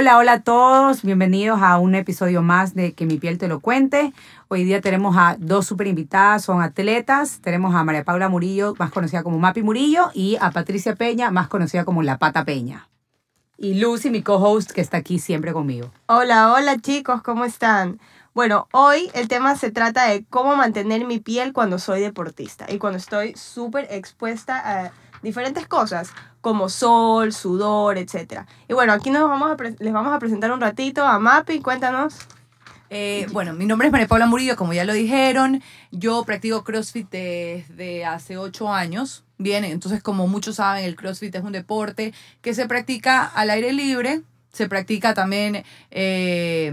Hola, hola a todos, bienvenidos a un episodio más de Que mi piel te lo cuente. Hoy día tenemos a dos super invitadas, son atletas. Tenemos a María Paula Murillo, más conocida como Mapi Murillo, y a Patricia Peña, más conocida como La Pata Peña. Y Lucy, mi co-host, que está aquí siempre conmigo. Hola, hola chicos, ¿cómo están? Bueno, hoy el tema se trata de cómo mantener mi piel cuando soy deportista y cuando estoy súper expuesta a diferentes cosas como sol, sudor, etc. Y bueno, aquí nos vamos a les vamos a presentar un ratito a Mapi, cuéntanos. Eh, bueno, mi nombre es María Paula Murillo, como ya lo dijeron. Yo practico CrossFit desde hace ocho años. Bien, entonces como muchos saben, el CrossFit es un deporte que se practica al aire libre, se practica también eh,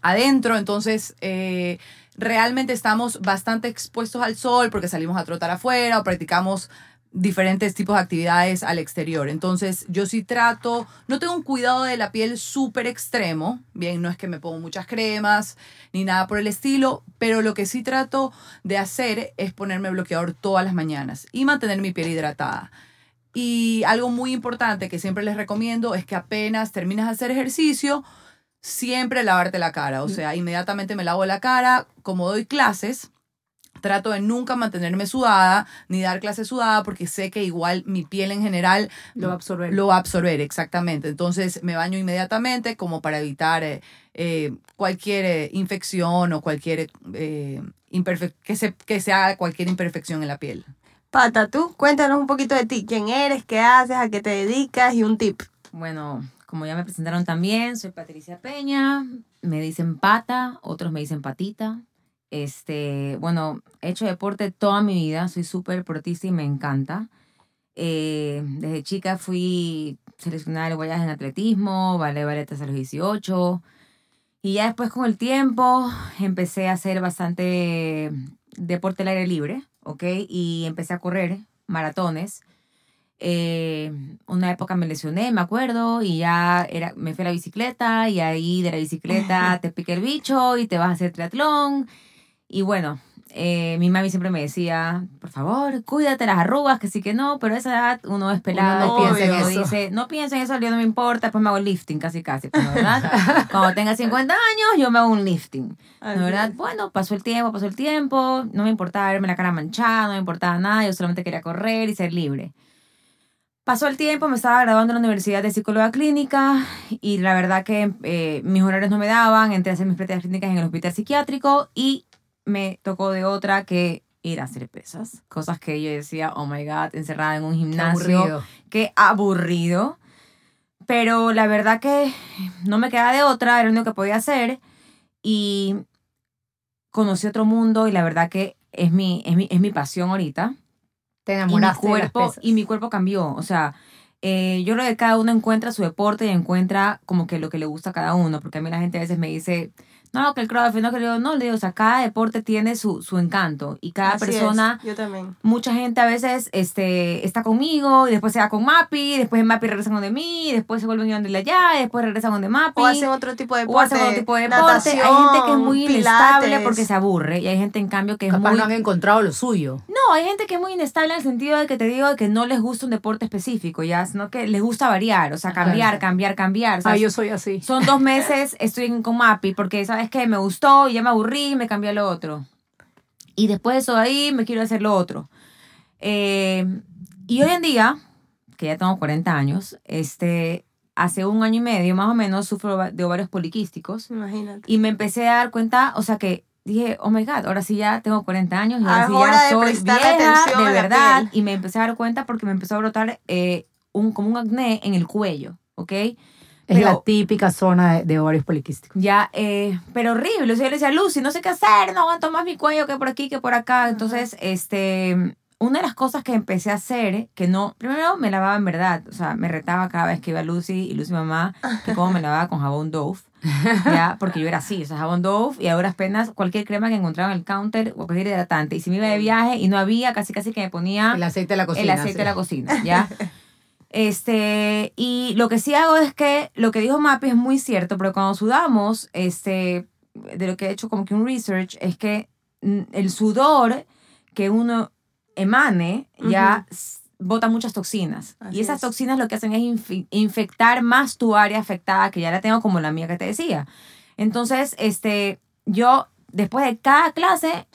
adentro, entonces eh, realmente estamos bastante expuestos al sol porque salimos a trotar afuera o practicamos diferentes tipos de actividades al exterior. Entonces, yo sí trato, no tengo un cuidado de la piel súper extremo, bien, no es que me pongo muchas cremas ni nada por el estilo, pero lo que sí trato de hacer es ponerme bloqueador todas las mañanas y mantener mi piel hidratada. Y algo muy importante que siempre les recomiendo es que apenas terminas de hacer ejercicio, siempre lavarte la cara. O sea, inmediatamente me lavo la cara, como doy clases, trato de nunca mantenerme sudada ni dar clases sudada porque sé que igual mi piel en general Lo va a absorber. lo va a absorber, exactamente. Entonces me baño inmediatamente como para evitar eh, eh, cualquier eh, infección o cualquier eh, que, se, que se haga cualquier imperfección en la piel. Pata, tú cuéntanos un poquito de ti, quién eres, qué haces, a qué te dedicas y un tip. Bueno, como ya me presentaron también, soy Patricia Peña, me dicen pata, otros me dicen patita. Este, bueno, he hecho deporte toda mi vida, soy súper deportista y me encanta. Eh, desde chica fui seleccionada de guayas en atletismo, ballet ballet hasta los 18. Y ya después con el tiempo empecé a hacer bastante deporte al aire libre, ¿ok? Y empecé a correr maratones. Eh, una época me lesioné, me acuerdo, y ya era, me fui a la bicicleta y ahí de la bicicleta te pica el bicho y te vas a hacer triatlón. Y bueno, eh, mi mami siempre me decía, por favor, cuídate las arrugas, que sí que no, pero a esa edad uno es pelado, no piensa en piensa eso. en eso. Dice, no pienso en eso, yo no me importa, después me hago lifting casi casi, pues, ¿no, ¿verdad? Cuando tenga 50 años, yo me hago un lifting. ¿no, ¿verdad? Bueno, pasó el tiempo, pasó el tiempo, no me importaba verme la cara manchada, no me importaba nada, yo solamente quería correr y ser libre. Pasó el tiempo, me estaba graduando en la Universidad de Psicóloga Clínica y la verdad que eh, mis horarios no me daban, entré a hacer mis prácticas clínicas en el hospital psiquiátrico y me tocó de otra que ir a hacer pesas. Cosas que yo decía, oh my God, encerrada en un gimnasio. Qué aburrido. Pero la verdad que no me quedaba de otra, era lo único que podía hacer. Y conocí otro mundo y la verdad que es mi, es mi, es mi pasión ahorita. Te Y mi, enamoraste de las cuerpo, pesas. y mi cuerpo cambió. O sea, eh, yo creo que cada uno encuentra su deporte y encuentra como que lo que le gusta a cada uno. Porque a mí la gente a veces me dice, no, que el CrossFit, no, que yo no, le digo, o sea, cada deporte tiene su, su encanto. Y cada Así es, persona yo también. mucha gente a veces este, está conmigo y después se va con Mapi, después Mapi regresan donde mí, después se vuelven donde allá, y después regresan donde Mapi. O hacen otro tipo de o deporte. hacen otro tipo de deporte. natación, hay gente que es muy inestable pilates. porque se aburre y hay gente en cambio que es Capaz muy... no han encontrado lo suyo. No, hay gente que es muy inestable en el sentido de que te digo que no les gusta un deporte específico, ya, sino que les gusta variar, o sea, cambiar, cambiar, cambiar. o sea, Ah, yo soy así. Son dos meses, estoy con Mapi, porque sabes que me gustó y ya me aburrí me cambié a lo otro. Y después de eso de ahí me quiero hacer lo otro. Eh, y hoy en día, que ya tengo 40 años, este, hace un año y medio más o menos sufro de ovarios poliquísticos Imagínate. y me empecé a dar cuenta, o sea que dije, oh my God, ahora sí ya tengo 40 años y ahora Ah, sí ya soy vieja, de verdad. Y me empecé a dar cuenta porque me empezó a brotar eh, un, como un acné en el cuello, ¿ok? Es Pero- la típica zona de, de ovarios poliquísticos. Ya, eh, pero horrible. O sea, yo le decía, Lucy, no sé qué hacer, no aguanto más mi cuello que por aquí, que por acá. Entonces, este, una de las cosas que empecé a hacer, que no, primero me lavaba en verdad, o sea, me retaba cada vez que iba Lucy y Lucy mamá, que cómo me lavaba con jabón Dove, ya, porque yo era así, o sea, jabón Dove y ahora apenas cualquier crema que encontraba en el counter o cualquier hidratante. Y si me iba de viaje y no había, casi casi que me ponía El aceite de la cocina. el aceite sí. de la cocina, ¿ya? Este, y lo que sí hago es que lo que dijo Mapi es muy cierto, pero cuando sudamos, este, de lo que he hecho como que un research, es que el sudor que uno emane ya bota muchas toxinas. Así y esas es. toxinas lo que hacen es infectar más tu área afectada, que ya la tengo como la mía que te decía. Entonces, este, yo después de cada clase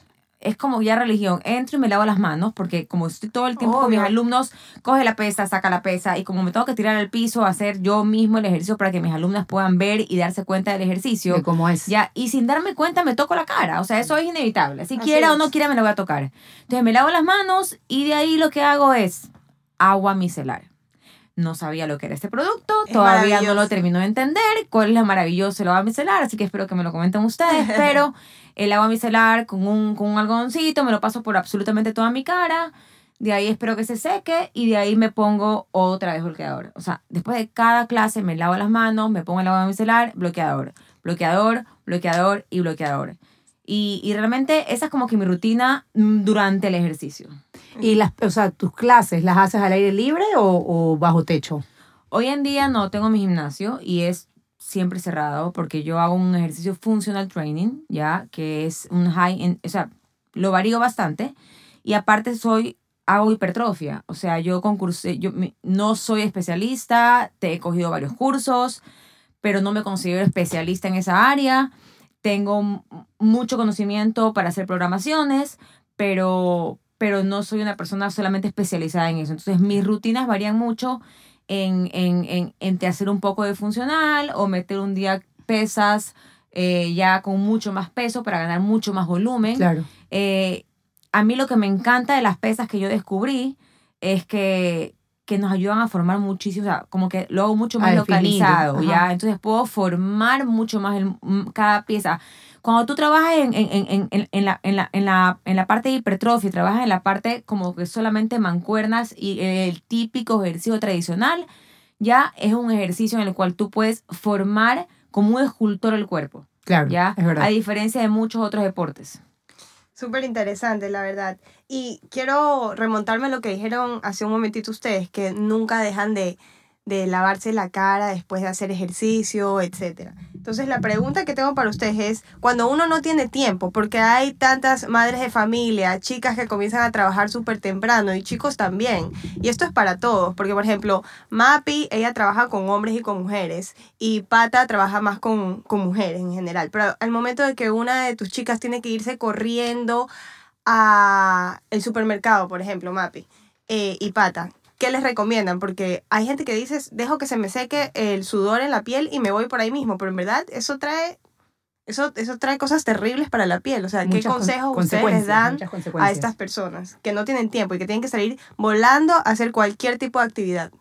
es como ya religión. Entro y me lavo las manos porque como estoy todo el tiempo con mis alumnos, coge la pesa, saca la pesa y como me tengo que tirar al piso, hacer yo mismo el ejercicio para que mis alumnas puedan ver y darse cuenta del ejercicio. De cómo es. Ya, y sin darme cuenta me toco la cara, o sea, eso es inevitable. Si Así quiera o no quiera me lo voy a tocar. Entonces me lavo las manos y de ahí lo que hago es agua micelar. No sabía lo que era este producto, Es todavía no lo termino de entender cuál es la maravillosa el agua micelar, así que espero que me lo comenten ustedes, pero el agua micelar con un, con un algodoncito me lo paso por absolutamente toda mi cara, de ahí espero que se seque y de ahí me pongo otra vez bloqueador. O sea, después de cada clase me lavo las manos, me pongo el agua micelar, bloqueador, bloqueador, bloqueador y bloqueador. Y, y realmente esa es como que mi rutina mm, durante el ejercicio. Y las, o sea, tus clases, ¿las haces al aire libre o, o bajo techo? Hoy en día no tengo mi gimnasio y es siempre cerrado porque yo hago un ejercicio funcional training, ya, que es un high, en- o sea, lo varío bastante y aparte soy hago hipertrofia, o sea, yo concursé, yo no soy especialista, te he cogido varios cursos, pero no me considero especialista en esa área. Tengo mucho conocimiento para hacer programaciones, pero pero no soy una persona solamente especializada en eso. Entonces, mis rutinas varían mucho en, en, en, entre hacer un poco de funcional o meter un día pesas eh, ya con mucho más peso para ganar mucho más volumen. Claro. Eh, a mí lo que me encanta de las pesas que yo descubrí es que, que nos ayudan a formar muchísimo, o sea, como que lo hago mucho A más localizado. ¿ya? Entonces puedo formar mucho más el- cada pieza. Cuando tú trabajas en, en, en, en, en la, en, la, en, la, en la parte de hipertrofia, trabajas en la parte como que solamente mancuernas y el típico ejercicio tradicional, ya es un ejercicio en el cual tú puedes formar como un escultor el cuerpo, Claro. ¿ya? Es verdad. A diferencia de muchos otros deportes. Súper interesante, la verdad. Y quiero remontarme a lo que dijeron hace un momentito ustedes, que nunca dejan de, de lavarse la cara después de hacer ejercicio, etc. Entonces la pregunta que tengo para ustedes es, cuando uno no tiene tiempo, porque hay tantas madres de familia, chicas que comienzan a trabajar súper temprano y chicos también, y esto es para todos, porque por ejemplo, Mapi, ella trabaja con hombres y con mujeres, y Pata trabaja más con, con mujeres en general, pero al momento de que una de tus chicas tiene que irse corriendo a el supermercado, por ejemplo, Mapi, eh, y Pata, ¿qué les recomiendan? Porque hay gente que dice, dejo que se me seque el sudor en la piel y me voy por ahí mismo, pero en verdad eso trae, eso, eso trae cosas terribles para la piel. O sea, ¿qué Muchas con- consejos ustedes les dan a estas personas que no tienen tiempo y que tienen que salir volando a hacer cualquier tipo de actividad?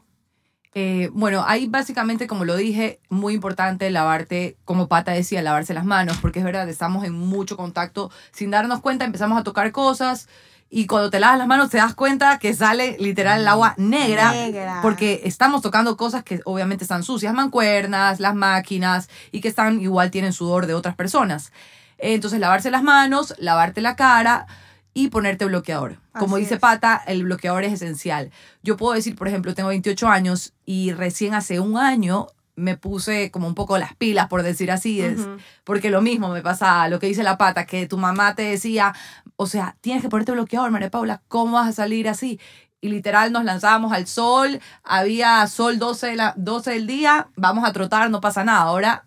Eh, bueno, ahí básicamente, como lo dije, muy importante lavarte, como Pata decía, lavarse las manos, porque es verdad, estamos en mucho contacto. Sin darnos cuenta, empezamos a tocar cosas y cuando te lavas las manos te das cuenta que sale literal el agua negra, Negra. porque estamos tocando cosas que obviamente están sucias, mancuernas, las máquinas y que están igual tienen sudor de otras personas. Entonces, lavarse las manos, lavarte la cara y ponerte bloqueador. Como Así dice es. Pata, el bloqueador es esencial. Yo puedo decir, por ejemplo, tengo 28 años y recién hace un año me puse como un poco las pilas, por decir así, es, porque lo mismo me pasa lo que dice la pata, que tu mamá te decía, o sea, tienes que ponerte bloqueador, María Paula, ¿cómo vas a salir así? Y literal nos lanzábamos al sol, había sol 12, de la, 12 del día, vamos a trotar, no pasa nada. Ahora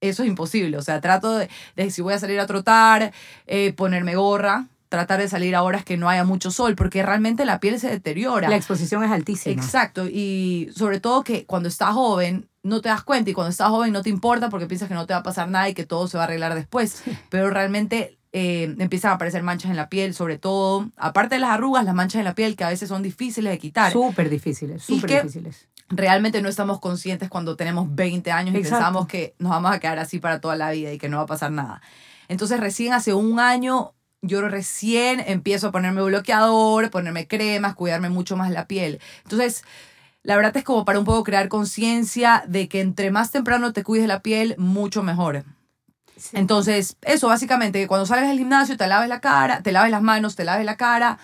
eso es imposible, o sea, trato de, de si voy a salir a trotar, eh, ponerme gorra, tratar de salir a horas que no haya mucho sol, porque realmente la piel se deteriora. La exposición es altísima. Exacto, y sobre todo que cuando estás joven no te das cuenta y cuando estás joven no te importa porque piensas que no te va a pasar nada y que todo se va a arreglar después, pero realmente eh, empiezan a aparecer manchas en la piel, sobre todo, aparte de las arrugas, las manchas en la piel que a veces son difíciles de quitar. Súper difíciles, súper difíciles. Realmente no estamos conscientes cuando tenemos 20 años y pensamos que nos vamos a quedar así para toda la vida y que no va a pasar nada. Entonces recién hace un año yo recién empiezo a ponerme bloqueador, ponerme cremas, cuidarme mucho más la piel. Entonces, la verdad es como para un poco crear conciencia de que entre más temprano te cuides la piel, mucho mejor. Entonces, eso básicamente, que cuando salgas del gimnasio te laves la cara, te laves las manos, te laves la cara,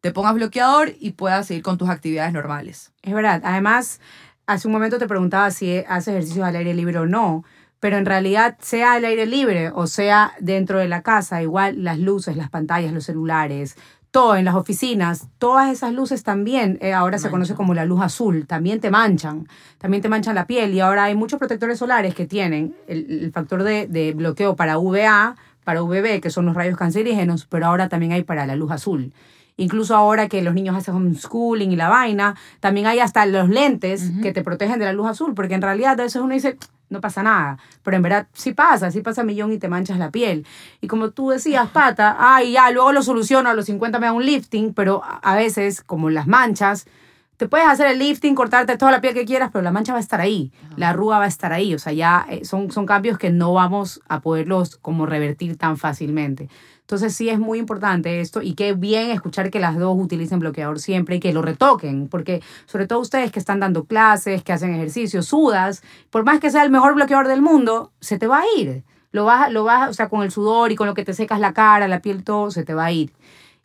te pongas bloqueador y puedas seguir con tus actividades normales. Es verdad. Además, hace un momento te preguntaba si haces ejercicios al aire libre o no. Pero en realidad, sea al aire libre o sea dentro de la casa, igual las luces, las pantallas, los celulares, todo en las oficinas, todas esas luces también, eh, ahora se conoce como la luz azul, también te manchan, también te manchan la piel y ahora hay muchos protectores solares que tienen el, el factor de, de bloqueo para UVA, para UVB, que son los rayos cancerígenos, pero ahora también hay para la luz azul. Incluso ahora que los niños hacen homeschooling y la vaina, también hay hasta los lentes que te protegen de la luz azul, porque en realidad a veces uno dice, no pasa nada, pero en verdad sí pasa, sí pasa millón y te manchas la piel. Y como tú decías, pata, ay, ya, luego lo soluciono, a los 50 me da un lifting, pero a- a veces, como las manchas, te puedes hacer el lifting, cortarte toda la piel que quieras, pero la mancha va a estar ahí, la arruga va a estar ahí, o sea, ya eh, son, son cambios que no vamos a poderlos como revertir tan fácilmente. Entonces sí es muy importante esto y qué bien escuchar que las dos utilicen bloqueador siempre y que lo retoquen, porque sobre todo ustedes que están dando clases, que hacen ejercicio, sudas, por más que sea el mejor bloqueador del mundo, se te va a ir. Lo vas, lo vas, o sea, con el sudor y con lo que te secas la cara, la piel, todo, se te va a ir.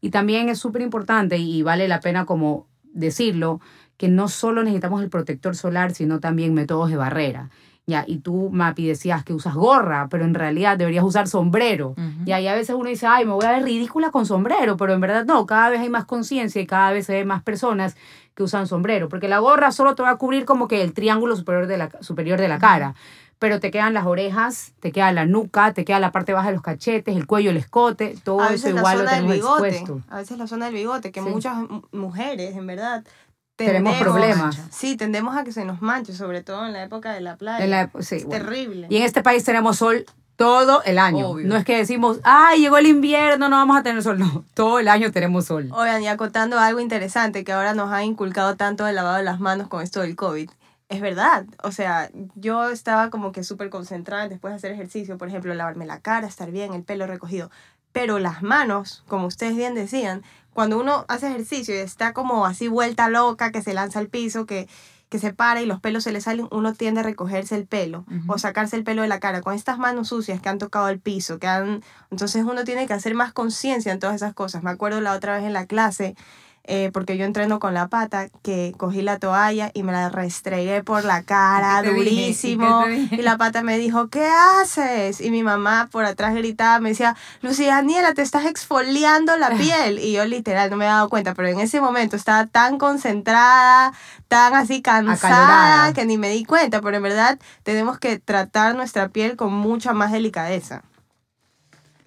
Y también es súper importante y vale la pena como decirlo, que no solo necesitamos el protector solar, sino también métodos de barrera. Ya, y tú, Mapi, decías que usas gorra, pero en realidad deberías usar sombrero. Ya, y a veces uno dice, ay, me voy a ver ridícula con sombrero, pero en verdad no, cada vez hay más conciencia y cada vez se ve más personas que usan sombrero, porque la gorra solo te va a cubrir como que el triángulo superior de la, superior de la cara, pero te quedan las orejas, te queda la nuca, te queda la parte baja de los cachetes, el cuello, el escote, todo eso igual lo tenemos bigote, expuesto. a veces la zona del bigote, que Sí. muchas mu- mujeres, en verdad, Tenemos problemas. Sí, tendemos a que se nos manche, sobre todo en la época de la playa. En la- sí, es bueno. terrible. Y en este país tenemos sol todo el año. Obvio. No es que decimos, ay, llegó el invierno, no vamos a tener sol. No, todo el año tenemos sol. Oigan, y acotando algo interesante que ahora nos ha inculcado tanto el lavado de las manos con esto del COVID. Es verdad, o sea, yo estaba como que súper concentrada después de hacer ejercicio, por ejemplo, lavarme la cara, estar bien, el pelo recogido. Pero las manos, como ustedes bien decían, cuando uno hace ejercicio y está como así vuelta loca, que se lanza al piso, que, que se para y los pelos se le salen, uno tiende a recogerse el pelo o sacarse el pelo de la cara. Con estas manos sucias que han tocado el piso, que han... Entonces uno tiene que hacer más conciencia en todas esas cosas. Me acuerdo la otra vez en la clase, eh, porque yo entreno con la pata, que cogí la toalla y me la restregué por la cara, ¿Y qué te dije? ¿Y qué durísimo. dije? Y la pata me dijo, ¿qué haces? Y mi mamá por atrás gritaba, me decía, Lucía Daniela, te estás exfoliando la piel. Y yo literal no me había dado cuenta, pero en ese momento estaba tan concentrada, tan así cansada, Acalorada. que ni me di cuenta. Pero en verdad tenemos que tratar nuestra piel con mucha más delicadeza.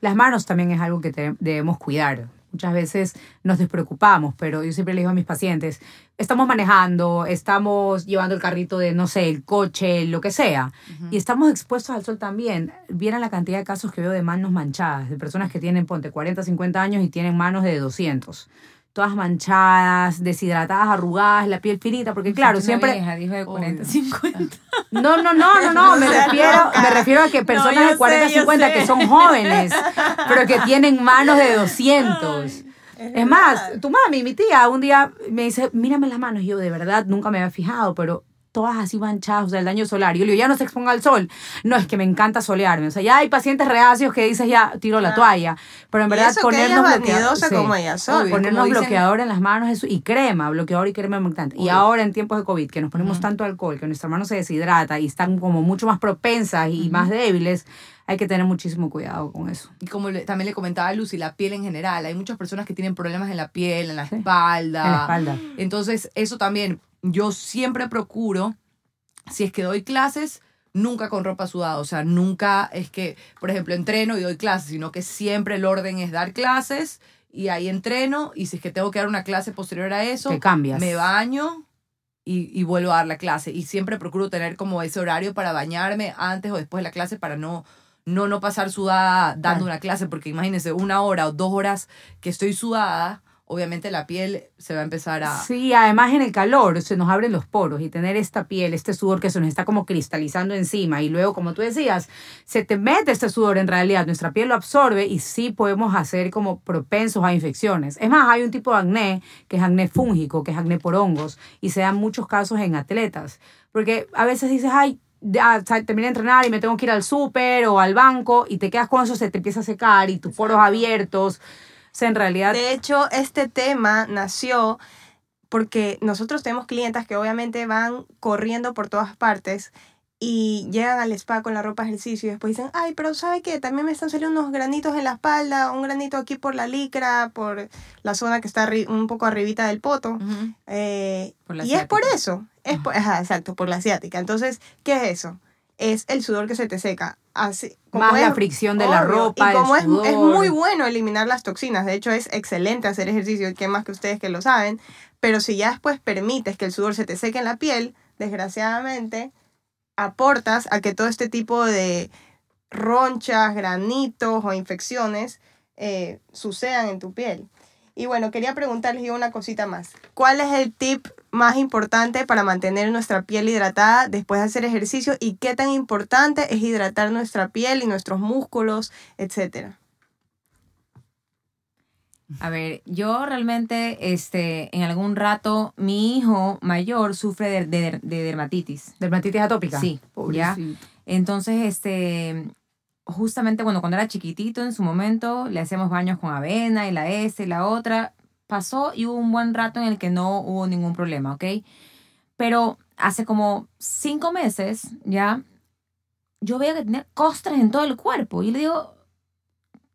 Las manos también es algo que te- debemos cuidar. Muchas veces nos despreocupamos, pero yo siempre le digo a mis pacientes, estamos manejando, estamos llevando el carrito de, no sé, el coche, lo que sea, y estamos expuestos al sol también. Vieran la cantidad de casos que veo de manos manchadas, de personas que tienen, ponte, 40, 50 años y tienen manos de 200. Todas manchadas, deshidratadas, arrugadas, la piel finita, porque claro, siempre... vieja, dijo de 40, Obvio. 50. No, no, no, no, no, me refiero, me refiero a que personas de 40, sé, yo 50 sé. que son jóvenes, pero que tienen manos de 200. Es más, tu mami, mi tía, un día me dice, mírame las manos. Y yo, de verdad, nunca me había fijado, pero todas así manchadas, o sea, el daño solar. Y yo le digo, ya no se exponga al sol. No, es que me encanta solearme. O sea, ya hay pacientes reacios que dices, ya tiro la Claro. toalla. Pero en verdad, ponernos bloqueador. sí. como ella sola. Obvio. Ponernos como bloqueador en las manos eso, y crema, bloqueador y crema importante. Y ahora en tiempos de COVID, que nos ponemos tanto alcohol, que nuestra mano se deshidrata y están como mucho más propensas y más débiles, hay que tener muchísimo cuidado con eso. Y como le- también le comentaba a Lucy, la piel en general. Hay muchas personas que tienen problemas en la piel, en la Sí. espalda. En la espalda. Entonces, eso también, yo siempre procuro, si es que doy clases, nunca con ropa sudada. O sea, nunca es que, por ejemplo, entreno y doy clases, sino que siempre el orden es dar clases y ahí entreno. Y si es que tengo que dar una clase posterior a eso, Te cambias. me baño y, y vuelvo a dar la clase. Y siempre procuro tener como ese horario para bañarme antes o después de la clase para no, no, no pasar sudada dando Claro. una clase, porque imagínense, una hora o dos horas que estoy sudada obviamente la piel se va a empezar a... Sí, además en el calor se nos abren los poros y tener esta piel, este sudor que se nos está como cristalizando encima y luego, como tú decías, se te mete este sudor en realidad, nuestra piel lo absorbe y sí podemos hacer como propensos a infecciones. Es más, hay un tipo de acné que es acné fúngico, que es acné por hongos y se dan muchos casos en atletas, porque a veces dices, ay, ya terminé de entrenar y me tengo que ir al súper o al banco y te quedas con eso, se te empieza a secar y tus poros abiertos. Sea, en realidad... De hecho, este tema nació porque nosotros tenemos clientas que obviamente van corriendo por todas partes y llegan al spa con la ropa de ejercicio y después dicen, ay, pero ¿sabe qué? También me están saliendo unos granitos en la espalda, un granito aquí por la licra, por la zona que está un poco arribita del poto. Eh, y es por eso, es por- ajá, exacto, por la asiática. Entonces, ¿qué es eso? Es el sudor que se te seca. Así, como Más la fricción de la ropa, Y como el es, es muy bueno eliminar las toxinas, de hecho es excelente hacer ejercicio, y qué más que ustedes que lo saben, pero si ya después permites que el sudor se te seque en la piel, desgraciadamente aportas a que todo este tipo de ronchas, granitos o infecciones eh, sucedan en tu piel. Y bueno, quería preguntarles yo una cosita más. ¿Cuál es el tip más importante para mantener nuestra piel hidratada después de hacer ejercicio? ¿Y qué tan importante es hidratar nuestra piel y nuestros músculos, etcétera? A ver, yo realmente, este, en algún rato, mi hijo mayor sufre de, de- de dermatitis. ¿Dermatitis atópica? Sí, ya. Entonces, este, justamente bueno, cuando era chiquitito, en su momento, le hacíamos baños con avena y la S y la otra. Pasó y hubo un buen rato en el que no hubo ningún problema, ¿ok? Pero hace como cinco meses, ya, yo veía que tenía costras en todo el cuerpo. Y le digo,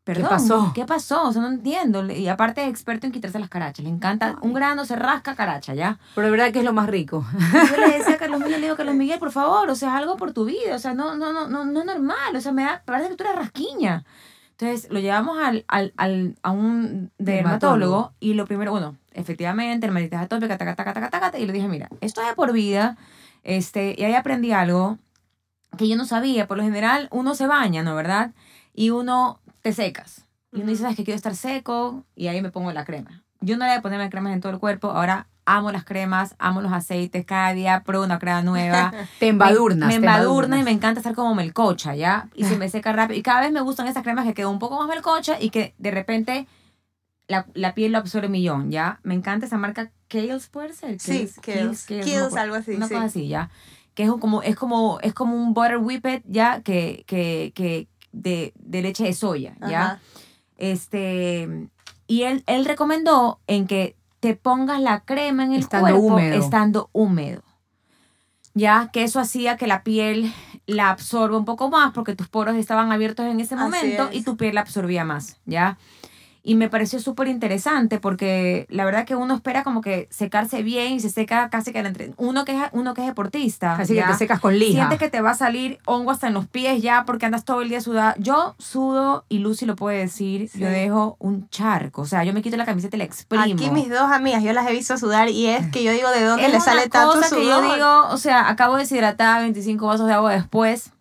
perdón, pasó? ¿Qué pasó? O sea, no entiendo. Y aparte es experto en quitarse las carachas. Le encanta, un grano se rasca caracha, ¿ya? Pero de verdad que es lo más rico. Y Yo le decía a Carlos Miguel, le digo, Carlos Miguel, por favor, o sea, algo por tu vida, o sea, no, no, no, no, no es normal, o sea, me da, parece que tú eres rasquiña. Entonces, lo llevamos al, al, al, a un dermatólogo y lo primero, bueno, efectivamente, dermatitis atópica, taca, taca, taca, taca, y le dije, mira, esto es de por vida, este, y ahí aprendí algo que yo no sabía, por lo general, uno se baña, ¿no? ¿Verdad? Y uno te secas. Y uno dice, sabes que quiero estar seco, y ahí me pongo la crema. Yo no le voy a ponerme cremas en todo el cuerpo, ahora amo las cremas, amo los aceites, cada día pruebo una crema nueva. Te embadurnas. Me, me embadurna y me encanta estar como melcocha, ¿ya? Y se me seca rápido. Y cada vez me gustan esas cremas que quedan un poco más melcocha y que de repente la, la piel lo absorbe millón, ¿ya? Me encanta esa marca Kiehl's, ¿puede ser? Sí, Kiehl's, Kiehl's. Algo así, Una sí. cosa así, ¿ya? Que es como, es como, es como un butter whippet, ¿ya? Que, que, que de, de leche de soya, ¿ya? Ajá. Este, y él, él recomendó en que te pongas la crema en el Estando cuerpo húmedo. estando húmedo. Ya que eso hacía que la piel la absorba un poco más porque tus poros estaban abiertos en ese momento es. y tu piel la absorbía más, ¿ya? Y me pareció súper interesante porque la verdad que uno espera como que secarse bien y se seca casi que al entre... Uno que es, uno que es deportista. Así que te secas con lija. Sientes que te va a salir hongo hasta en los pies ya porque andas todo el día sudada. Yo sudo, y Lucy lo puede decir, Sí. yo dejo un charco. O sea, yo me quito la camiseta y la exprimo. Aquí mis dos amigas, yo las he visto sudar y es que yo digo, ¿de dónde le sale tanto cosa sudor? que yo digo, o sea, acabo de deshidratar 25 vasos de agua después.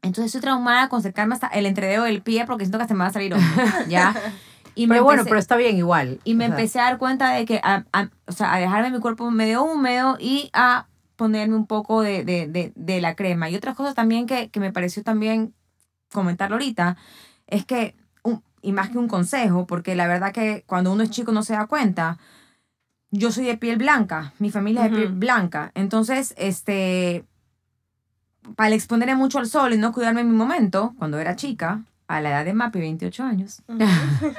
Entonces estoy traumada con secarme hasta el entrededo del pie porque siento que se me va a salir hongo, ¿ya? Y me Pero bueno, empecé- pero está bien igual. y me O sea, empecé a dar cuenta de que, a, a- o sea, a dejarme mi cuerpo medio húmedo y a ponerme un poco de, de, de, de la crema. Y otras cosas también que, que me pareció también comentarlo ahorita, es que, un- y más que un consejo, porque la verdad que cuando uno es chico no se da cuenta, yo soy de piel blanca, mi familia es de piel blanca. Entonces, este, para exponerme mucho al sol y no cuidarme en mi momento, cuando era chica, a la edad de Mapi, 28 años,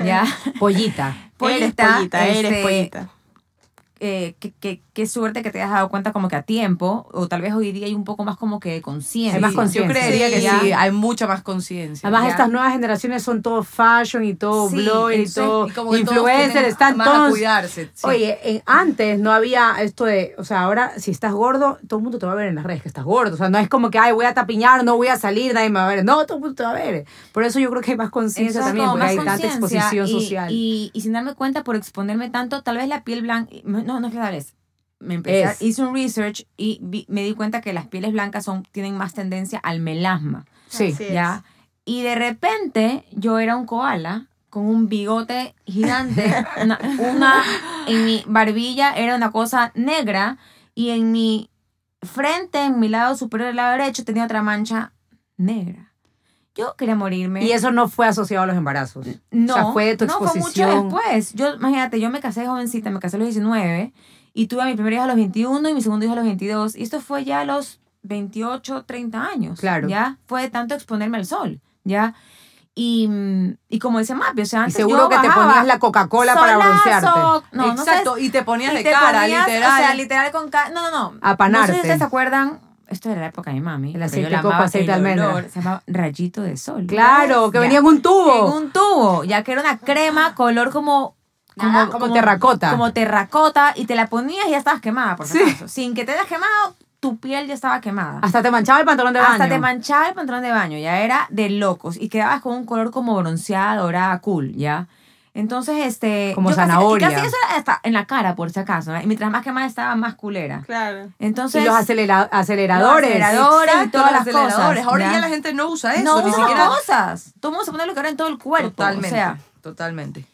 ya. Pollita. eres Pollita, pollita, eres este, pollita. Eh, qué, suerte que te hayas dado cuenta como que a tiempo, o tal vez hoy día hay un poco más como que de conciencia. Hay más Yo conciencia. creería Sí, que ya. sí, hay mucha más conciencia. Además, Ya. estas nuevas generaciones son todo fashion y todo Sí, blogger y todo influencer, están más a todos... cuidarse. sí. Oye, en- antes no había esto de, o sea, ahora si estás gordo, todo el mundo te va a ver en las redes que estás gordo. O sea, no es como que, ay, voy a tapiñar, no voy a salir, nadie me va a ver. No, todo el mundo te va a ver. Por eso yo creo que hay más conciencia también, porque hay tanta exposición y- social. Y, y sin darme cuenta por exponerme tanto, tal vez la piel blanca, no, no es que tal vez. Me empecé, a- Es. hice un research y vi- me di cuenta que las pieles blancas son, tienen más tendencia al melasma. sí. Es. ¿ya? Y de repente yo era un koala con un bigote gigante. Una, una- en mi barbilla era una cosa negra y en mi frente, en mi lado superior del lado derecho, tenía otra mancha negra. Yo quería morirme. Y eso no fue asociado a los embarazos. No, o sea, fue de tu no, fue exposición. mucho después. Yo, imagínate, yo me casé jovencita, me casé a los 19 y tuve a mi primer hijo a los 21 y mi segundo hijo a los 22. Y esto fue ya a los 28, 30 años. Claro. Ya fue de tanto exponerme al sol, ¿ya? Y, y como dice Mapi, o sea, Y antes seguro yo que te ponías la Coca-Cola para broncearte. No, no sé, Exacto, y te ponías y de te cara, ponías, literal. O sea, literal con cara. No, no, no. Apanarte. No sé si ustedes se acuerdan. Esto era la época de mi mami. El aceite yo de la coco, aceite de almendra. Se llamaba rayito de sol. Claro, que Ya. venía en un tubo. En un tubo, ya que era una crema color como... Como terracota. Como terracota y te la ponías y ya estabas quemada, por Sí. Sin que te hayas quemado, tu piel ya estaba quemada. Hasta te manchaba el pantalón de baño. Hasta te manchaba el pantalón de baño, ya era de locos. Y quedabas con un color como bronceada, dorada, cool, ¿ya? Entonces, este... Como yo casi- zanahoria. y Casi, eso era hasta en la cara, por si acaso. ¿no? Y mientras más quemada estaba, más culera. Claro. Entonces... y los acelera- aceleradores. Los aceleradores. y todas las cosas, aceleradores. Ahora ¿ya? ya la gente no usa eso, no ni usa siquiera. cosas. Todo el mundo se pone lo que era en todo el cuerpo. Totalmente. O sea, totalmente.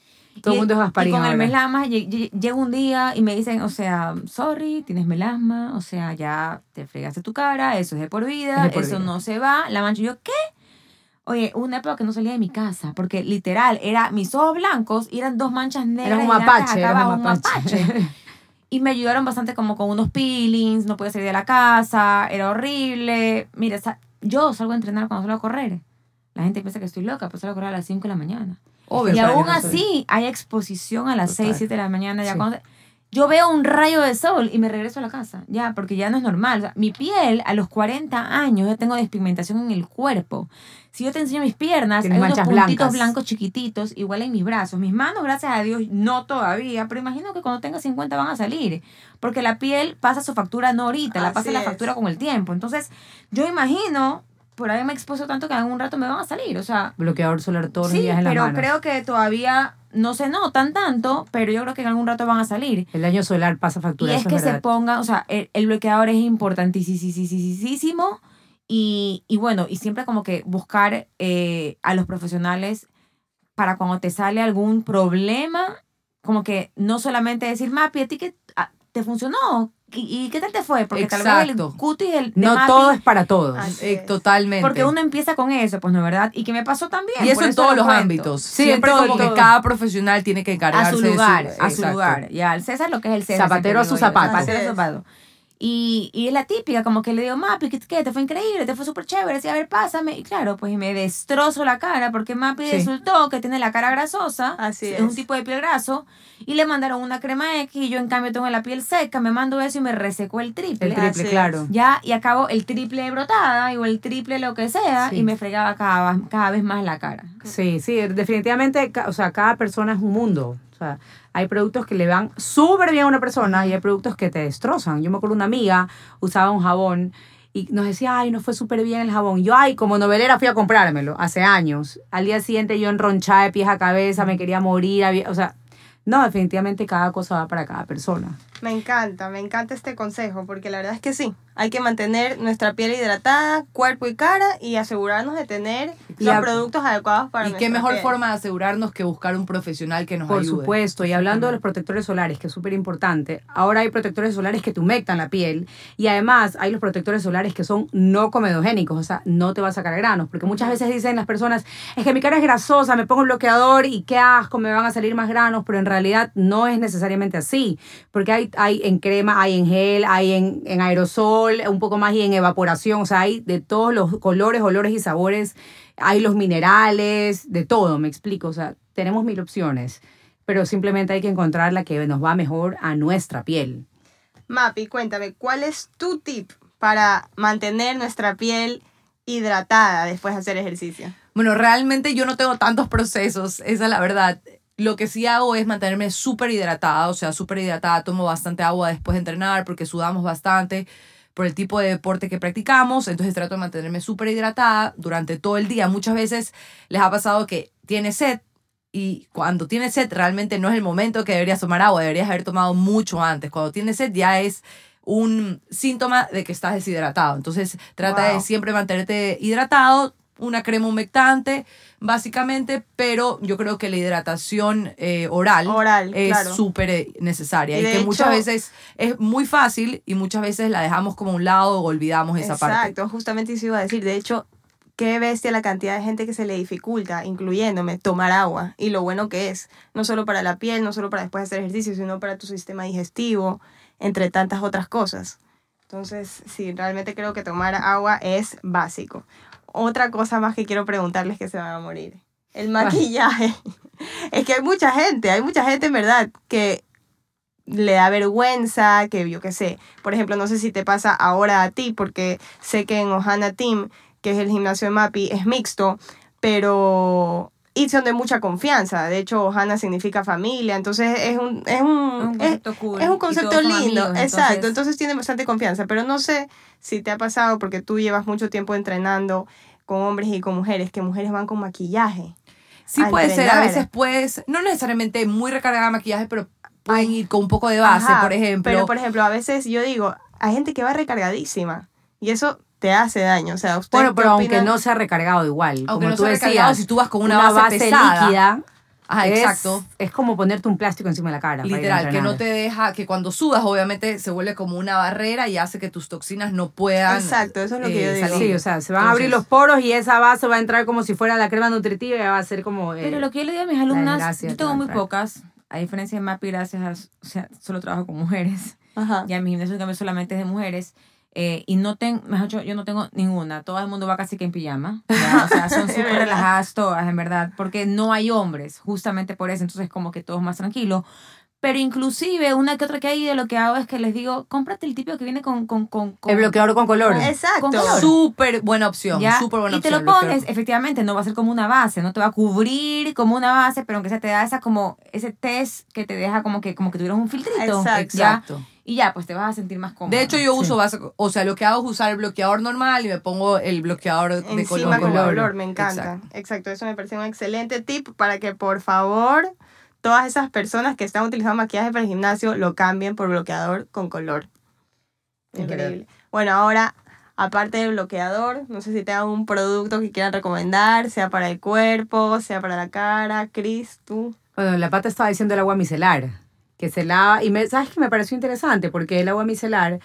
Todo el mundo es Gasparín Y con el ahora. melasma lle- lle- llega un día y me dicen, o sea, sorry, tienes melasma, o sea, ya te fregaste tu cara, eso es de por vida, Es de por eso vida. no se va. La mancha, yo, ¿qué? Oye, una época que no salía de mi casa, porque literal, era mis ojos blancos y eran dos manchas negras. Era un mapache, era un mapache. Y me ayudaron bastante como con unos peelings, no podía salir de la casa, era horrible. Mira, yo salgo a entrenar cuando salgo a correr. La gente piensa que estoy loca, pero salgo a correr a las 5 de la mañana. Obvio. Y aún así hay exposición a las Total. 6, 7 de la mañana. Ya Sí. cuando- yo veo un rayo de sol y me regreso a la casa, ya, porque ya no es normal. O sea, mi piel a los 40 años ya tengo despigmentación en el cuerpo. Si yo te enseño mis piernas, Tienes hay unos puntitos blancas. blancos chiquititos, igual en mis brazos. Mis manos, gracias a Dios, no todavía, pero imagino que cuando tenga 50 van a salir. Porque la piel pasa su factura no ahorita, la pasa la factura con el tiempo. Entonces, yo imagino, por ahí me expuso tanto que en algún rato me van a salir. O sea, Bloqueador solar todos los Sí, días en las pero manos. creo que todavía no se notan tanto, pero yo creo que en algún rato van a salir. El daño solar pasa Y factura, es eso que es se pongan, o sea, el, el bloqueador es importantísimo y, y bueno, y siempre como que buscar eh, a los profesionales para cuando te sale algún problema, como que no solamente decir, Mapi, ¿a ti ah, te funcionó? ¿Y, y qué tal te fue? Porque tal vez el cutis el de No todo es para todos. Así Eh, es. totalmente. Porque uno empieza con eso, pues no, ¿verdad? Y que me pasó también. y eso en todos lo los cuento. ámbitos. Sí, Siempre todo, como todo. que cada profesional tiene que encargarse a su de lugar, a su lugar. Ya, al César lo que es el César. Zapatero a su zapato. Zapatero a su zapato. Y, y es la típica, como que le digo, Mapi, ¿qué, qué? ¿Te fue increíble? ¿Te fue súper chévere? Sí, a ver, pásame. Y claro, pues me destrozo la cara porque Mapi Sí. resultó que tiene la cara grasosa. Así es. es. un tipo de piel graso. Y le mandaron una crema X y yo en cambio tengo la piel seca. Me mando eso y me resecó el triple. El triple, Así es. claro. Ya, y acabo el triple de brotada y o el triple lo que sea Sí. y me fregaba cada, cada vez más la cara. Sí, sí, definitivamente, o sea, cada persona es un mundo. O sea, hay productos que le van súper bien a una persona y hay productos que te destrozan. Yo me acuerdo una amiga usaba un jabón y nos decía, ay, no fue súper bien el jabón. Yo, ay, como novelera fui a comprármelo hace años. Al día siguiente yo enronchada de pies a cabeza, me quería morir. había- o sea, no, definitivamente cada cosa va para cada persona. Me encanta, me encanta este consejo, porque la verdad es que sí, hay que mantener nuestra piel hidratada, cuerpo y cara y asegurarnos de tener Y los productos adecuados para Y qué mejor piel. forma de asegurarnos que buscar un profesional que nos Por ayude. supuesto, y hablando de los protectores solares, que es súper importante, ahora hay protectores solares que te humectan la piel y además hay los protectores solares que son no comedogénicos, o sea, no te va a sacar granos, porque muchas veces dicen las personas, es que mi cara es grasosa, me pongo el bloqueador y qué asco, me van a salir más granos, pero en realidad no es necesariamente así, porque hay, hay en crema, hay en gel, hay en, en aerosol, un poco más y en evaporación, o sea, hay de todos los colores, olores y sabores, hay los minerales, de todo, me explico, o sea, tenemos mil opciones pero simplemente hay que encontrar la que nos va mejor a nuestra piel. Mapi, cuéntame, ¿cuál es tu tip para mantener nuestra piel hidratada después de hacer ejercicio? Bueno, realmente yo no tengo tantos procesos, esa es la verdad. Lo que sí hago es mantenerme súper hidratada, o sea, súper hidratada. Tomo bastante agua después de entrenar porque sudamos bastante por el tipo de deporte que practicamos. Entonces trato de mantenerme súper hidratada durante todo el día. Muchas veces les ha pasado que tienes sed y cuando tienes sed realmente no es el momento que deberías tomar agua, deberías haber tomado mucho antes. Cuando tienes sed ya es un síntoma de que estás deshidratado. Entonces trata Wow. de siempre mantenerte hidratado una crema humectante, básicamente, pero yo creo que la hidratación eh, oral, Oral, es claro. súper eh, necesaria Y que muchas veces es muy fácil y muchas veces la dejamos como a un lado o olvidamos esa parte. Exacto, justamente eso iba a decir. De hecho, qué bestia la cantidad de gente que se le dificulta, incluyéndome, tomar agua. Y lo bueno que es, no solo para la piel, no solo para después de hacer ejercicio, sino para tu sistema digestivo, entre tantas otras cosas. Entonces, sí, realmente creo que tomar agua es básico. Otra cosa más que quiero preguntarles que se van a morir. El maquillaje. es que hay mucha gente, hay mucha gente en verdad que le da vergüenza, que yo qué sé. Por ejemplo, no sé si te pasa ahora a ti, porque sé que en Ohana Team, que es el gimnasio de MAPI, es mixto, pero y son de mucha confianza. De hecho, Ohana significa familia, entonces es un, es un, Un es- concepto cool. es un concepto lindo, amigos, exacto. Entonces tiene bastante confianza, pero no sé si te ha pasado porque tú llevas mucho tiempo entrenando con hombres y con mujeres, que mujeres van con maquillaje. Sí puede ser, a veces puedes, no necesariamente muy recargada de maquillaje, pero pueden ir con un poco de base, Ajá, por ejemplo. Pero, por ejemplo, a veces yo digo, hay gente que va recargadísima y eso te hace daño. O sea, usted Bueno, pero aunque no sea recargado igual. Aunque como no tú sea recargado, decías, si tú vas con una, base, pesada, líquida. Ajá, es- exacto. Es como ponerte un plástico encima de la cara. a Literal, que no te deja, que cuando sudas obviamente se vuelve como una barrera y hace que tus toxinas no puedan Exacto, eso es lo que yo digo. Sí, o sea, se van a abrir los Entonces- poros y esa base va a entrar como si fuera la crema nutritiva y va a ser como... eh, Pero lo que yo le digo a mis alumnas, yo te tengo a muy pocas, a diferencia de MAPI, gracias a, o sea, solo trabajo con mujeres. Ajá. Ya mi gimnasio también solamente es de mujeres. Eh, y no tengo, mejor dicho, yo no tengo ninguna. Todo el mundo va casi que en pijama. ¿ya? O sea, son súper relajadas todas, en verdad. Porque no hay hombres, justamente por eso. Entonces, como que todo es más tranquilo. Pero inclusive, una que otra que hay de lo que hago es que les digo, cómprate el típico que viene con... con, con, con- El bloqueador con color. Exacto. Con color. Súper buena opción, ¿ya? súper buena y te opción. lo que- pones, efectivamente, no va a ser como una base, no te va a cubrir como una base, pero aunque sea te da esa como ese test que te deja como que como que tuvieras un filtrito. Exacto. ¿ya? Exacto. Y ya, pues te vas a sentir más cómodo. De hecho, yo Sí. uso base, o sea, lo que hago es usar el bloqueador normal y me pongo el bloqueador de Encima color. con color. color, me encanta. Exacto. eso me parece un excelente tip para que por favor todas esas personas que están utilizando maquillaje para el gimnasio lo cambien por bloqueador con color. Increíble. Bueno, ahora, aparte del bloqueador, no sé si tengan un producto que quieran recomendar, sea para el cuerpo, sea para la cara. Cris, tú. Bueno, la pata estaba diciendo el agua micelar, que se lava, y me, ¿sabes qué me pareció interesante? Porque el agua micelar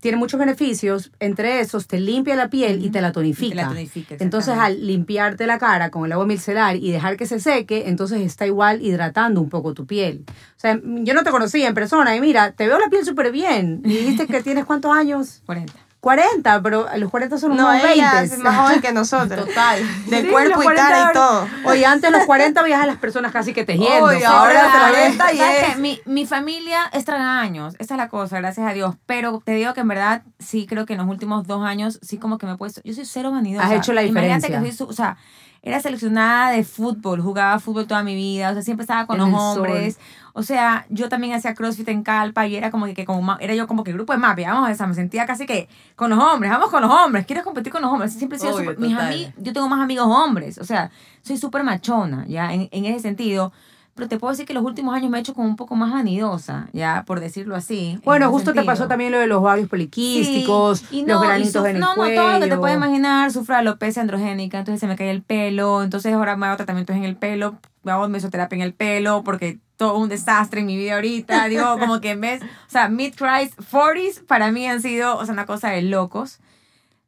tiene muchos beneficios, entre esos te limpia la piel y te la tonifica. Te la tonifica, Entonces, al limpiarte la cara con el agua micelar y dejar que se seque, entonces está igual hidratando un poco tu piel. O sea, yo no te conocía en persona y mira, te veo la piel súper bien. Y dijiste que tienes cuántos años? 40. 40, pero los 40 son No, unos ella 20. es más joven que nosotros. Total. De Sí, cuerpo los y 40 cara y todo. Oye, antes los 40 veías a las personas casi que tejiendo. Oye, ahora ves. ves. y ¿Sabes es- qué? Mi, mi familia es tragaños. Esa es la cosa, gracias a Dios. Pero te digo que en verdad, sí creo que en los últimos dos años, sí como que me he puesto. Yo soy cero vanidosa. Has hecho la Imagínate diferencia. que soy, o sea, era seleccionada de fútbol, jugaba fútbol toda mi vida, o sea, siempre estaba con En los sol. hombres. O sea, yo también hacía crossfit en Calpa y era como que, que como era yo como que grupo de mapia, vamos a esa, me sentía casi que con los hombres, vamos con los hombres, quiero competir con los hombres. Siempre he sido Obvio, súper- mis total. ami- yo tengo más amigos hombres, o sea, soy súper machona, ya, en, en ese sentido. Pero te puedo decir que los últimos años me he hecho como un poco más vanidosa, ya, por decirlo así. en Bueno, justo te pasó también lo de los ovarios poliquísticos, Sí, y los no, y granitos en el no, cuello. No, todo lo que te puedes imaginar, sufro alopecia androgénica, entonces se me cae el pelo, entonces ahora me hago tratamientos en el pelo, me hago mesoterapia en el pelo, porque todo un desastre en mi vida ahorita, digo, como que en vez, o sea, mid-rise 40s para mí han sido, o sea, una cosa de locos.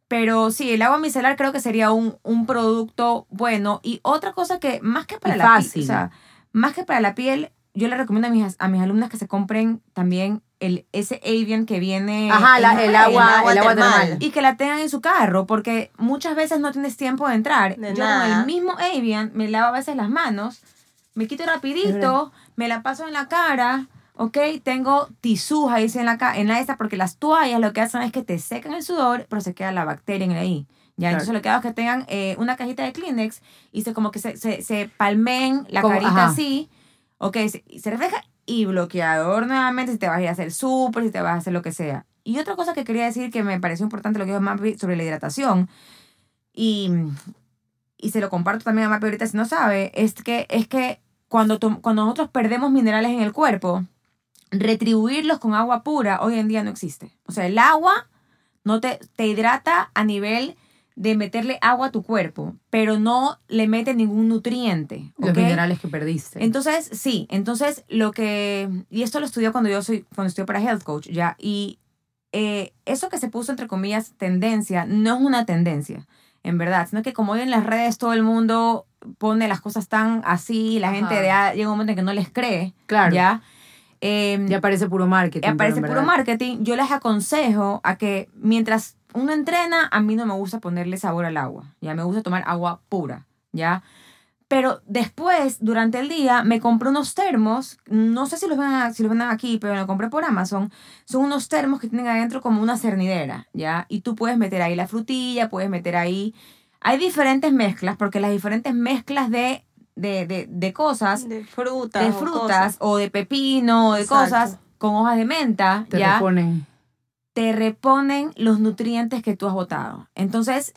Pero sí, el agua micelar creo que sería un, un producto bueno. Y otra cosa que, más que para Y la fácil. o sea, más que para la piel, yo le recomiendo a mis, a mis alumnas que se compren también el, ese Avian que viene. Ajá, la- el agua, agua el agua termal. termal. y que la tengan en su carro, porque muchas veces no tienes tiempo de entrar. De Yo nada. con el mismo Avian me lavo a veces las manos, me quito rapidito, me la paso en la cara, ¿ok? Tengo tisús ahí en la, en la esta, porque las toallas lo que hacen es que te secan el sudor, pero se queda la bacteria en ahí. Ya, entonces lo que hago es que tengan eh, una cajita de Kleenex y se como que se, se, se palmeen la Como- carita ajá. así, ok, se, se refleja y bloqueador nuevamente si te vas a ir a hacer súper, si te vas a hacer lo que sea. Y otra cosa que quería decir que me pareció importante lo que dijo Mapi sobre la hidratación, y, y se lo comparto también a Mapi ahorita si no sabe, es que, es que cuando, cuando nosotros perdemos minerales en el cuerpo, retribuirlos con agua pura hoy en día no existe. O sea, el agua no te, te hidrata a nivel de meterle agua a tu cuerpo, pero no le mete ningún nutriente. Los ¿ok? minerales que perdiste. Entonces, sí, entonces lo que, y esto lo estudié cuando yo soy, cuando estudié para Health Coach, ya, y eh, eso que se puso entre comillas tendencia, no es una tendencia, en verdad, sino que como hoy en las redes todo el mundo pone las cosas tan así, la Ajá. gente de, llega un momento en que no les cree, claro. Ya, ya, eh, aparece puro marketing. pero aparece puro marketing, yo les aconsejo a que mientras uno entrena, a mí no me gusta ponerle sabor al agua, ya me gusta tomar agua pura, ya. Pero después, durante el día, me compré unos termos, no sé si los ven, a- si los ven aquí, pero los compré por Amazon. Son unos termos que tienen adentro como una cernidera, ¿ya? Y tú puedes meter ahí la frutilla, puedes meter ahí... Hay diferentes mezclas, porque las diferentes mezclas de, de, de, de cosas De frutas. de o frutas cosas. o de pepino o de Exacto. cosas con hojas de menta, Te ya reponen. Te reponen los nutrientes que tú has botado. Entonces,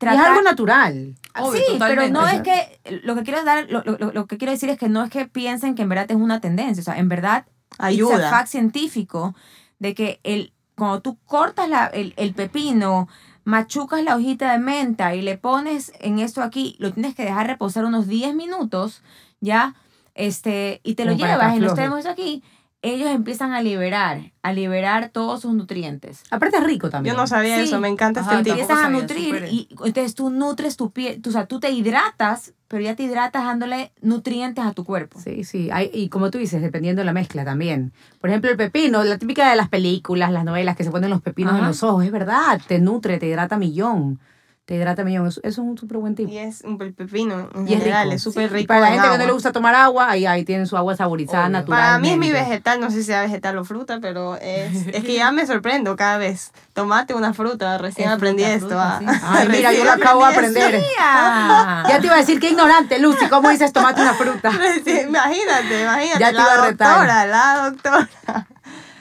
Y es algo natural. Obvio, sí, pero no es que lo que quiero dar lo, lo- lo que quiero decir es que no es que piensen que en verdad es una tendencia, o sea, en verdad it's a Ayuda. fact científico de que el cuando tú cortas la- el, el pepino, machucas la hojita de menta y le pones en esto aquí, lo tienes que dejar reposar unos 10 minutos, ¿ya? Este, y te lo Como llevas en los termos aquí, ellos empiezan a liberar, a liberar todos sus nutrientes. Aparte es rico también. Yo no sabía Sí. eso, me encanta Ajá, este te tip. tampoco empiezas a nutrir y entonces tú nutres tu piel, tú, o sea, tú te hidratas, pero ya te hidratas dándole nutrientes a tu cuerpo. Sí, sí. Hay, y como tú dices, dependiendo de la mezcla también. Por ejemplo, el pepino, la típica de las películas, las novelas que se ponen los pepinos en los ojos. Es verdad, te nutre, te hidrata millón. Te hidrata millón. Eso, eso es un súper buen tip. Y es un pepino en Y es general, rico. es súper Sí, rico. para la en gente que no le gusta tomar agua, ahí, ahí tienen su agua saborizada Obvio. natural. Para mí es mi vegetal, no sé si sea vegetal o fruta, pero es, es que ya me sorprendo cada vez. Tomate una fruta, recién Es aprendí fruta, esto. fruta, ah. sí. Ay, mira, yo lo acabo de aprender. ¡Mía! Ya te iba a decir qué ignorante, Lucy. ¿Cómo dices tomate una fruta? imagínate, imagínate. Ya te la iba a retar. doctora, la doctora.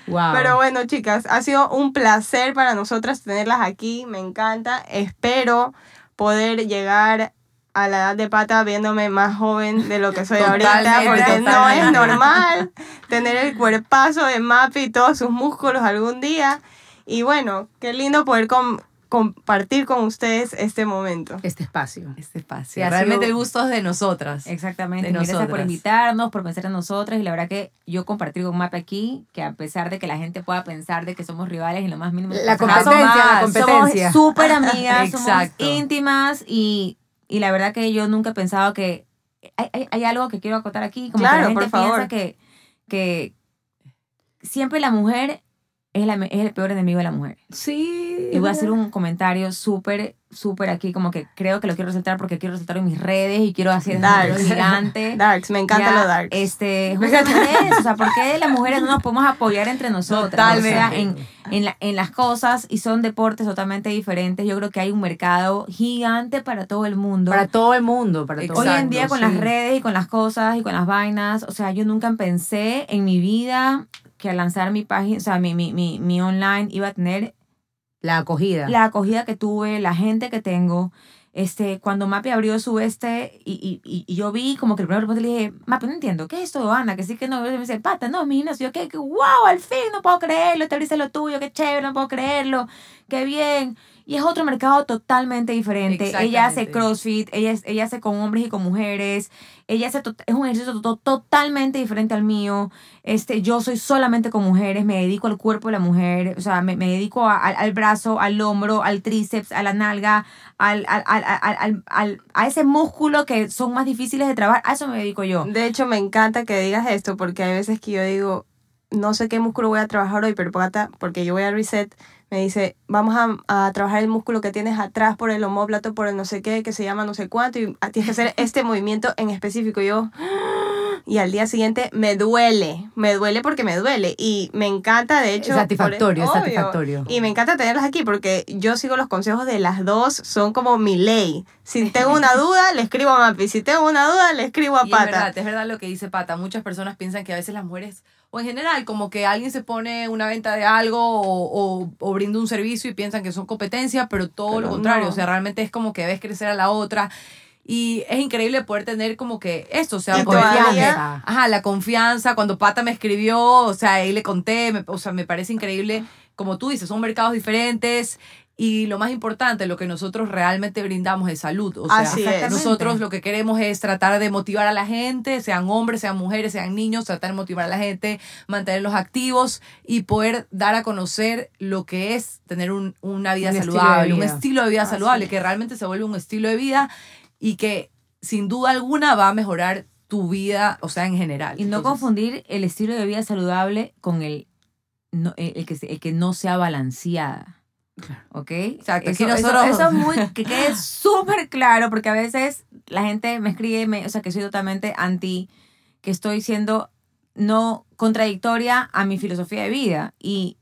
Wow. Pero bueno, chicas, ha sido un placer para nosotras tenerlas aquí. Me encanta. Espero poder llegar a la edad de pata viéndome más joven de lo que soy ahorita, Totalmente, porque no es normal tener el cuerpazo de Mapi y todos sus músculos algún día. Y bueno, qué lindo poder com- compartir con ustedes este momento. este espacio. Este espacio. Sí, Realmente sido- el gusto es de nosotras. Exactamente, de gracias por invitarnos, por pensar en nosotras y la verdad que yo compartir con Map aquí, que a pesar de que la gente pueda pensar de que somos rivales en lo más mínimo, La somos- competencia, la somos competencia. Somos súper amigas, somos íntimas y, y la verdad que yo nunca he pensado que... Hay, hay, hay algo que quiero acotar aquí, como Claro, que la gente por favor. piensa que, que siempre la mujer es, la, es el peor enemigo de la mujer. Sí. Y voy a hacer un comentario súper, súper aquí, como que creo que lo quiero resaltar porque quiero resaltarlo en mis redes y quiero hacer un Darks. gigante. Darks, me encanta Ya, lo darks. Este, justamente eso, o sea, ¿por qué las mujeres no nos podemos apoyar entre nosotras? Totalmente. O sea, en, en, la- en las cosas y son deportes totalmente diferentes. Yo creo que hay un mercado gigante para todo el mundo. Para todo el mundo, para todo Hoy en día con sí. las redes y con las cosas y con las vainas, o sea, yo nunca pensé en mi vida que al lanzar mi página, o sea, mi, mi, mi, mi online iba a tener La acogida. la acogida que tuve, la gente que tengo. Este, cuando Mapi abrió su este y, y, y- yo vi como que el primer le dije, Mapi, no entiendo, ¿qué es esto, Ana? Que sí que no. Y me dice, pata, no, mi gimnasio. Yo, ¿qué? ¿Qué? wow, al fin, no puedo creerlo, te abriste lo tuyo, qué chévere, no puedo creerlo, qué bien. Y es otro mercado totalmente diferente. Ella hace. CrossFit, ella, es- ella hace con hombres y con mujeres. Ella hace es un ejercicio to- totalmente diferente al mío. Este, yo soy solamente con mujeres, me dedico al cuerpo de la mujer, o sea, me, me dedico a- al, al brazo, al hombro, al tríceps, a la nalga, al, al, al, al- al- al- a ese músculo que son más difíciles de trabajar, a eso me dedico yo. De hecho, me encanta que digas esto porque hay veces que yo digo, no sé qué músculo voy a trabajar hoy, pero Pata, porque yo voy a reset, me dice, vamos a, a trabajar el músculo que tienes atrás por el homóplato, por el no sé qué, que se llama no sé cuánto, y tienes que hacer este movimiento en específico. Y yo, y al día siguiente me duele, me duele porque me duele. Y me encanta, de hecho. Satisfactorio, es satisfactorio. Y me encanta tenerlas aquí porque yo sigo los consejos de las dos, son como mi ley. Si tengo una duda, le escribo a Mapi. Si tengo una duda, le escribo a Y es Pata. verdad, es verdad lo que dice Pata. Muchas personas piensan que a veces las mujeres, o en general, como que alguien se pone una venta de algo o, o, o brinda un servicio y piensan que son competencia, pero todo Pero lo contrario. no. O sea, realmente es como que ves crecer a la otra. Y es increíble poder tener como que esto, o sea, poder- todavía- Confianza. Ajá, la confianza. Cuando Pata me escribió, o sea, ahí le conté, me- o sea, me parece increíble. Como tú dices, son mercados diferentes Y lo más importante, lo que nosotros realmente brindamos es salud. O sea, Así es. nosotros lo que queremos es tratar de motivar a la gente, sean hombres, sean mujeres, sean niños, tratar de motivar a la gente, mantenerlos activos y poder dar a conocer lo que es tener un- una vida Un estilo de saludable, un estilo de vida Así saludable, es. que realmente se vuelve un estilo de vida y que sin duda alguna va a mejorar tu vida, o sea, en general. Y no Entonces, confundir el estilo de vida saludable con el, no, el, el que, se- el que no sea balanceada. ¿Ok? Exacto, Eso, eso- nosotros- eso es muy, que quede súper claro, porque a veces la gente me escribe, me- o sea, que soy totalmente anti, que estoy siendo no contradictoria a mi filosofía de vida. Y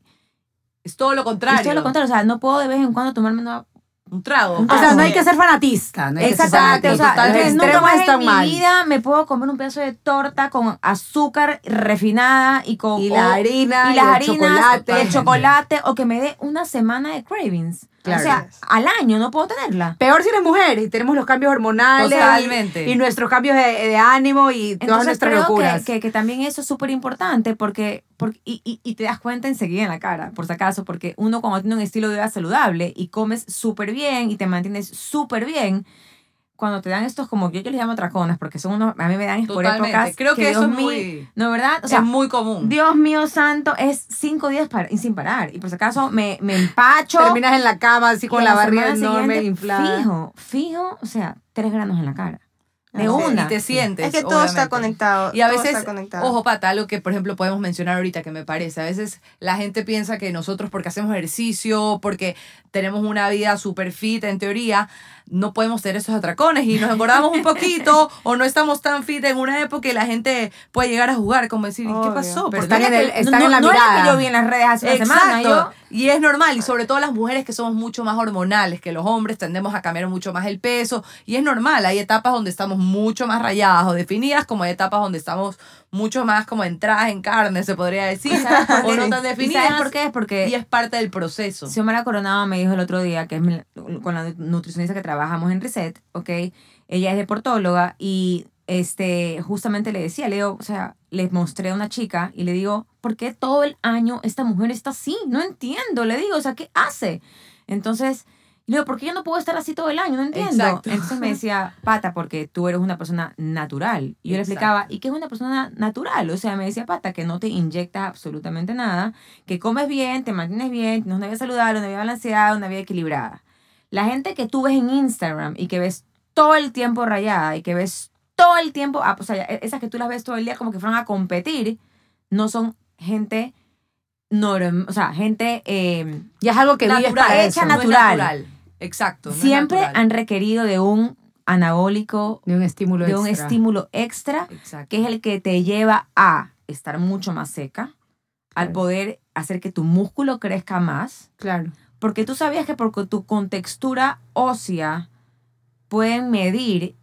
Es todo lo contrario. es todo lo contrario, o sea, no puedo de vez en cuando tomarme una Un trago. Un O sea, Ah, no hay que ser fanatista. No hay que ser Exacto, o sea, fanatista. Nunca más en mi mal. vida me puedo comer un pedazo de torta con azúcar refinada y con Y la harina, y y las el harinas, chocolate. y el chocolate o que me dé una semana de cravings. Claro. O sea, al año no puedo tenerla. Peor si eres mujer y tenemos los cambios hormonales. Totalmente. Y, y nuestros cambios de, de ánimo y todas Entonces nuestras creo locuras. que, que, que también eso es súper importante porque, porque y, y, y te das cuenta enseguida en la cara, por si acaso, porque uno cuando tiene un estilo de vida saludable y comes súper bien y te mantienes súper bien, cuando te dan estos como yo, yo les llamo atracones porque son unos, a mí me dan es por épocas. Creo que eso Dios es mío, muy- No, ¿verdad? O sea, es muy común. Dios mío santo, es cinco días para, y sin parar. Y por si acaso me, me empacho. Terminas en la cama así con a la barriga enorme, inflada. Fijo, fijo, o sea, tres granos en la cara. De es. una. Y te sientes. Es que todo está conectado. Y a veces, ojo pata, algo que por ejemplo podemos mencionar ahorita que me parece, a veces la gente piensa que nosotros porque hacemos ejercicio, porque tenemos una vida super fit en teoría, no podemos tener esos atracones y nos engordamos un poquito o no estamos tan fit en una época y la gente puede llegar a jugar como decir, ¿y ¿qué Obvio. pasó? Pero ¿Por están qué?". en el- están no, en la no mirada. que yo vi en las redes hace una semana. Exacto. Yo, Y es normal, y sobre todo las mujeres que somos mucho más hormonales que los hombres, tendemos a cambiar mucho más el peso, y es normal, hay etapas donde estamos mucho más rayadas o definidas, como hay etapas donde estamos mucho más como entradas en carne, se podría decir, ¿sabes por o no tan ¿Y definidas, sabes por qué? Es porque y es parte del proceso. Xiomara Coronado me dijo el otro día, que es con la nutricionista que trabajamos en Reset, ¿ok? Ella es deportóloga y este, justamente le decía, le digo, o sea, le mostré a una chica y le digo, ¿por qué todo el año esta mujer está así? No entiendo, le digo, o sea, ¿qué hace? Entonces, le digo, ¿por qué yo no puedo estar así todo el año? No entiendo. Exacto. Entonces me decía, Pata, porque tú eres una persona natural. Y yo le explicaba, ¿y qué es una persona natural? O sea, me decía, Pata, que no te inyectas absolutamente nada, que comes bien, te mantienes bien, tienes una vida saludable, una vida balanceada, una vida equilibrada. La gente que tú ves en Instagram y que ves todo el tiempo rayada y que ves todo el tiempo, ah, o sea, esas que tú las ves todo el día como que fueron a competir, no son gente norm, o sea, gente eh, Ya es algo que vives Natural, para hecha eso. no es natural. Exacto. no siempre han requerido de un anabólico, De un estímulo de un extra. estímulo extra, Exacto. que es el que te lleva a estar mucho más seca, al poder hacer que tu músculo crezca más, Claro. porque tú sabías que por tu contextura ósea pueden medir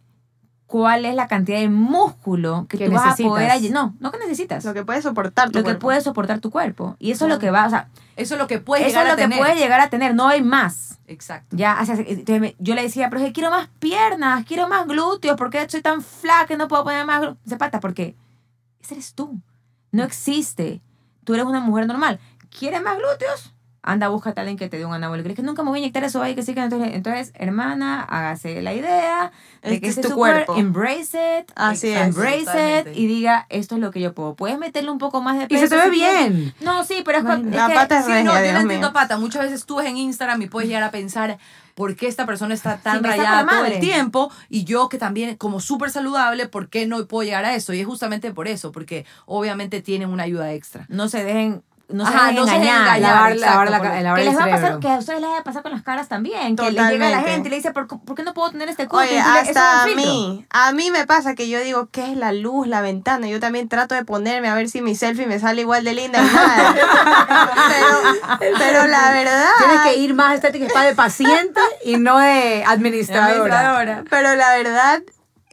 cuál es la cantidad de músculo que, Que tú vas a poder... necesitas. all- No, no que necesitas. Lo que puede soportar tu lo que cuerpo. puede soportar tu cuerpo. Y eso es lo que va, o sea, Eso es lo que puedes eso llegar es lo a que tener. puede llegar a tener, no hay más. Exacto. Ya, o sea, entonces me- yo le decía, pero es que quiero más piernas, quiero más glúteos, ¿por qué soy tan flaca y no puedo poner más glúteos? Dice, pata, porque ese eres tú. No existe. Tú eres una mujer normal. ¿Quieres más glúteos? Anda, búscate a alguien que te dé un anabólico. Es que nunca me voy a inyectar eso ahí, que sí, que entonces, entonces, hermana, hágase la idea de Este que es este tu cuerpo. Embrace it. Así es. Embrace it y diga, esto es lo que yo puedo. Puedes meterle un poco más de Y peso. se te ve bien. No, sí, pero es, con- es La que- pata es Sí, regia, no, yo Dios la entiendo, mío. Pata. Muchas veces tú ves en Instagram y puedes llegar a pensar por qué esta persona está tan rayada la todo el tiempo y yo que también como súper saludable, ¿por qué no puedo llegar a eso? Y es justamente por eso, porque obviamente tienen una ayuda extra. no se dejen, no se Ajá, dejen no engañar. Lavar, la, lavar que les va a pasar, que a ustedes les va a pasar con las caras también. Que les llega a la gente y le dice, ¿por, por qué no puedo tener este culo? Oye, Y dile, "Eso es hasta a un filtro". mí, a mí me pasa que yo digo, ¿qué es la luz, la ventana? Yo también trato de ponerme a ver si mi selfie me sale igual de linda y nada. pero, pero la verdad... Tienes que ir más estética spa de paciente y no de administradora. Pero la verdad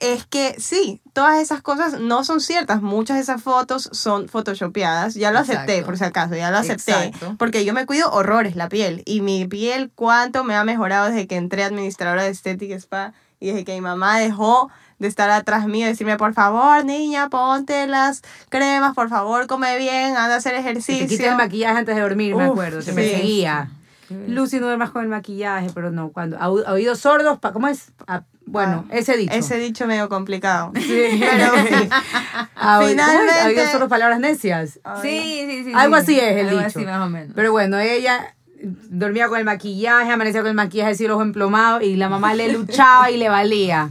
es que sí, todas esas cosas no son ciertas. Muchas de esas fotos son photoshopeadas. Ya lo acepté, Exacto. por si acaso, ya lo acepté. Exacto. Porque yo me cuido horrores la piel. Y mi piel, cuánto me ha mejorado desde que entré administradora de Estética Spa y desde que mi mamá dejó de estar atrás mío y decirme, por favor, niña, ponte las cremas, por favor, come bien, anda a hacer ejercicio. te quite el maquillaje antes de dormir, me acuerdo. Te sí. perseguía. Lucy, no duermas con el maquillaje, pero no, cuando, a, oídos sordos, pa- ¿cómo es? Bueno, Ah, ese dicho. Ese dicho medio complicado. Sí. Pero sí. A oí- ¿cómo es? Finalmente- A oídos sordos, palabras necias. Sí, sí, sí. Algo sí. así es el Algo dicho. así más o menos. Pero bueno, ella dormía con el maquillaje, amanecía con el maquillaje así, el ojo emplomado, y la mamá le luchaba y le valía.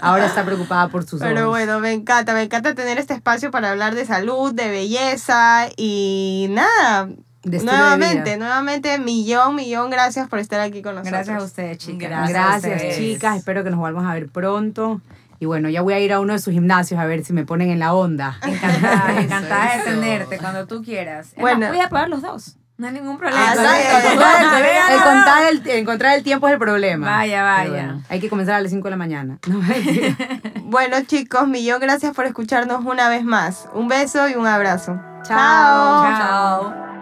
Ahora está preocupada por sus Pero ojos. bueno, me encanta, me encanta tener este espacio para hablar de salud, de belleza y nada. De estilo de nuevamente, vida. nuevamente, millón, millón gracias por estar aquí con nosotros. Gracias a ustedes, chicas. Gracias. Gracias, ustedes. chicas. Espero que nos volvamos a ver pronto. Y bueno, ya voy a ir a uno de sus gimnasios a ver si me ponen en la onda. Encantada, encantada de tenerte cuando tú quieras. Bueno. voy a probar los dos. No hay ningún problema. Ah, encontrar el, el contar el- encontrar el tiempo es el problema. Vaya, vaya. Bueno, hay que comenzar a las 5 de la mañana. No. Bueno, chicos, millón gracias por escucharnos una vez más. Un beso y un abrazo. Chao. Chao.